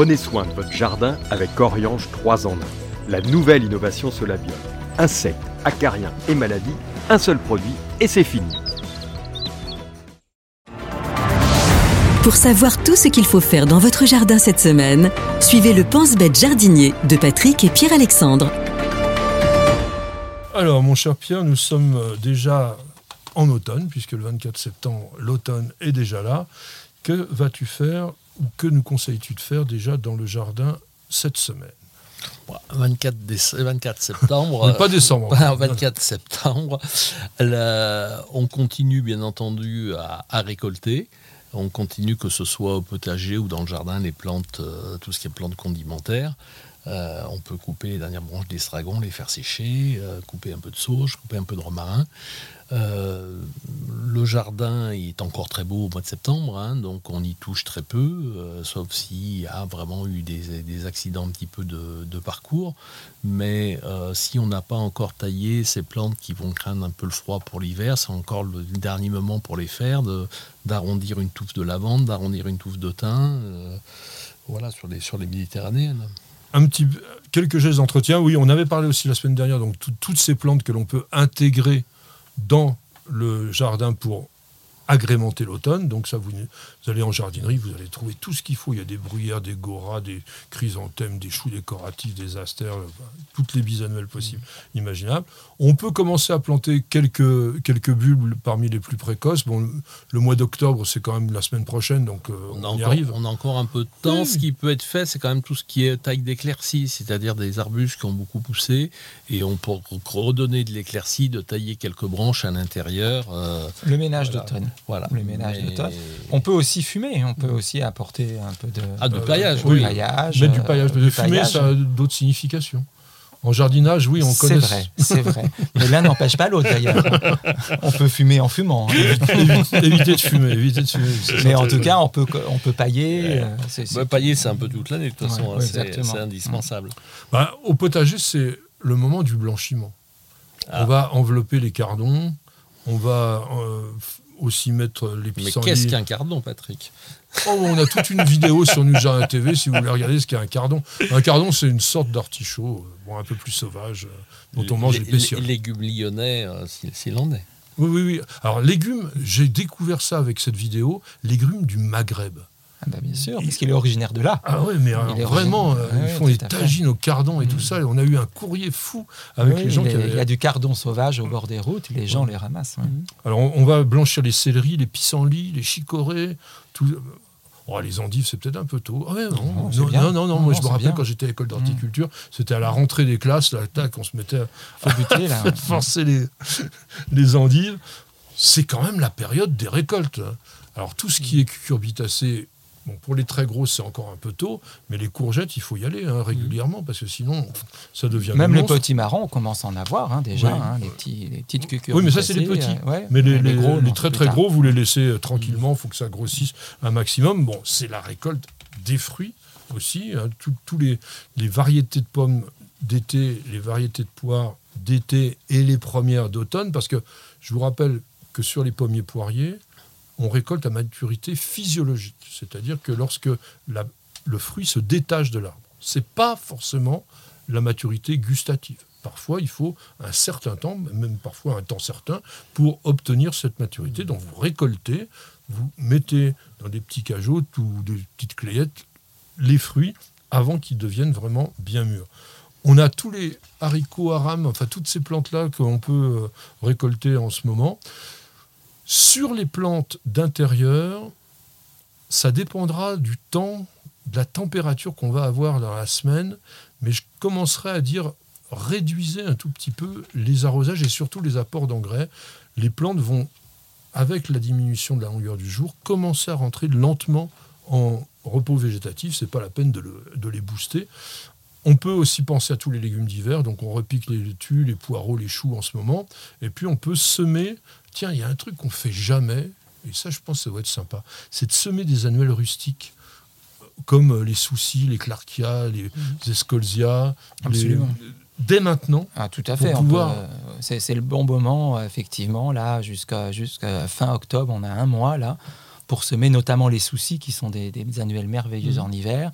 Prenez soin de votre jardin avec Oriange 3 en 1. La nouvelle innovation Solabium. Insectes, acariens et maladies, un seul produit et c'est fini. Pour savoir tout ce qu'il faut faire dans votre jardin cette semaine, suivez le Pense-Bête jardinier de Patrick et Pierre-Alexandre. Alors, mon cher Pierre, nous sommes euh, déjà en automne, puisque le 24 septembre, l'automne est déjà là. Que vas-tu faire ou que nous conseilles-tu de faire déjà dans le jardin cette semaine? 24, 24 septembre. pas décembre. 24 septembre. on continue bien entendu à, récolter. On continue que ce soit au potager ou dans le jardin, les plantes, euh, tout ce qui est plantes condimentaires. Euh, on peut couper les dernières branches d'estragon, les faire sécher, euh, couper un peu de sauge, couper un peu de romarin. Euh, le jardin est encore très beau au mois de septembre, hein, donc on y touche très peu, sauf s'il y a vraiment eu des, accidents un petit peu de, parcours. Mais si on n'a pas encore taillé ces plantes qui vont craindre un peu le froid pour l'hiver, c'est encore le dernier moment pour les faire, d'arrondir une touffe de lavande, d'arrondir une touffe de thym, voilà, sur les, sur les méditerranéennes un petit, quelques gestes d'entretien. Oui, on avait parlé aussi la semaine dernière, donc toutes ces plantes que l'on peut intégrer dans le jardin pour agrémenter l'automne. Donc ça, vous, allez en jardinerie, vous allez trouver tout ce qu'il faut. Il y a des bruyères, des goras, des chrysanthèmes, des choux décoratifs, des astères, toutes les bisannuelles possibles, imaginables. On peut commencer à planter quelques, quelques bulbes parmi les plus précoces. Bon, le mois d'octobre, c'est quand même la semaine prochaine, donc euh, on, y arrive. On a encore un peu de temps. Ce qui peut être fait, c'est quand même tout ce qui est taille d'éclaircie, c'est-à-dire des arbustes qui ont beaucoup poussé, et on peut redonner de l'éclaircie, de tailler quelques branches à l'intérieur. Euh, le ménage d'automne. Voilà. Les ménages d'automne. On peut aussi fumer, on peut aussi apporter un peu de, ah, de paillage. Oui. mais du paillage. Mais fumer, ça a d'autres significations. En jardinage, oui, on connaît. C'est vrai, c'est vrai. Mais l'un n'empêche pas l'autre d'ailleurs. On peut fumer en fumant. Hein. éviter, de fumer, éviter de fumer. Mais en tout cas, on peut, on peut pailler. Euh, pailler, c'est un peu toute l'année de toute façon. Hein, c'est indispensable. Bah, au potager, c'est le moment du blanchiment. On ah. va envelopper les cardons, on va euh, aussi mettre les pissenlits. Mais qu'est-ce qu'un cardon, Patrick oh, On a toute une vidéo sur Nujardin TV si vous voulez regarder ce qu'est un cardon. Un cardon, c'est une sorte d'artichaut, euh, bon, un peu plus sauvage, euh, dont on mange les pétioles. Légumes lyonnais, euh, s'il en est. Oui, oui, oui. Alors, légumes, j'ai découvert ça avec cette vidéo, légumes du Maghreb. Ah bah bien sûr, parce qu'il est originaire de là. Ah ouais, mais vraiment, euh, ils font des tagines au cardon et tout mm. ça. on a eu un courrier fou avec les gens qui avaient... Il y a du cardon sauvage au bord des routes, les gens les ramassent. Mm. Alors on, va blanchir les céleris, les pissenlits, les chicorées, tout... Oh, les endives, c'est peut-être un peu tôt. Ah non, non, non, non, moi je me rappelle quand j'étais à l'école d'horticulture, mm. c'était à la rentrée des classes, là, tac, on se mettait à forcer les, les endives. C'est quand même la période des récoltes. Alors tout ce qui est cucurbitacé, Bon, pour les très grosses, c'est encore un peu tôt, mais les courgettes, il faut y aller hein, régulièrement parce que sinon, ça devient. Même les petits marrons, on commence à en avoir hein, déjà, hein, les, petits, les petites cucurbitacées. Oui, mais ça, c'est les petits. Euh, mais les, gros, les très très gros, vous les laissez euh, tranquillement, il faut que ça grossisse un maximum. Bon, c'est la récolte des fruits aussi. Tous les, les variétés de pommes d'été, les variétés de poires d'été et les premières d'automne, parce que je vous rappelle que sur les pommiers poiriers, on récolte à maturité physiologique, c'est-à-dire que lorsque le fruit se détache de l'arbre. Ce n'est pas forcément la maturité gustative. Parfois, il faut un certain temps, même parfois un temps certain, pour obtenir cette maturité. Donc, vous récoltez, vous mettez dans des petits cajots ou des petites clayettes les fruits avant qu'ils deviennent vraiment bien mûrs. On a tous les haricots arames, enfin toutes ces plantes-là qu'on peut récolter en ce moment. Sur les plantes d'intérieur, ça dépendra du temps, de la température qu'on va avoir dans la semaine, mais je commencerai à dire réduisez un tout petit peu les arrosages et surtout les apports d'engrais. Les plantes vont, avec la diminution de la longueur du jour, commencer à rentrer lentement en repos végétatif. C'est pas la peine de, les booster. On peut aussi penser à tous les légumes d'hiver, donc on repique les laitues, les poireaux, les choux en ce moment, et puis on peut semer tiens, il y a un truc qu'on fait jamais, et ça, je pense que ça va être sympa, c'est de semer des annuels rustiques comme euh, les soucis, les clarkia, les mhm. escolzia, dès maintenant. Ah, tout à fait. C'est le bon moment, effectivement, là, jusqu'à fin octobre, on a un mois, là, pour semer notamment les soucis, qui sont des, annuels merveilleux mhm. en hiver.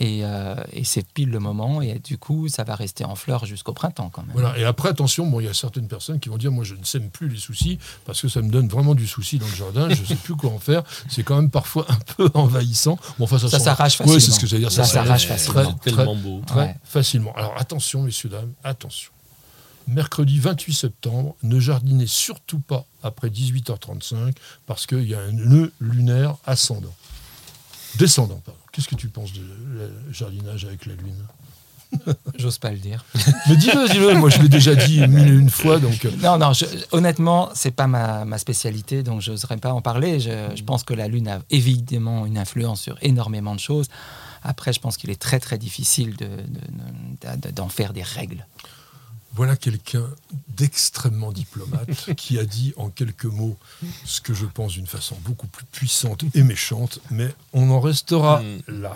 Euh, et, c'est pile le moment. Et du coup, ça va rester en fleurs jusqu'au printemps quand même. Voilà. Et après, attention, bon, il y a certaines personnes qui vont dire Moi, je ne sème plus les soucis parce que ça me donne vraiment du souci dans le jardin. je ne sais plus quoi en faire. C'est quand même parfois un peu envahissant. Bon, enfin, ça, s'arrache facilement. Oui, c'est ce que j'allais dire. Ça, s'arrache facilement. Très, tellement beau. Très facilement. Alors attention, messieurs, dames, attention. Mercredi 28 septembre, ne jardinez surtout pas après 18h35 parce qu'il y a un nœud lunaire ascendant. Descendant, pardon. Qu'est-ce que tu penses de jardinage avec la Lune? J'ose pas le dire. Mais dis-le, dis-le. Moi, je l'ai déjà dit une, fois. Donc... Euh. Non, non, je, honnêtement, c'est pas ma, spécialité, donc je n'oserais pas en parler. Je, pense que la Lune a évidemment une influence sur énormément de choses. Après, je pense qu'il est très, très difficile d'en faire des règles. Voilà quelqu'un d'extrêmement diplomate qui a dit en quelques mots ce que je pense d'une façon beaucoup plus puissante et méchante, mais on en restera hmm. là.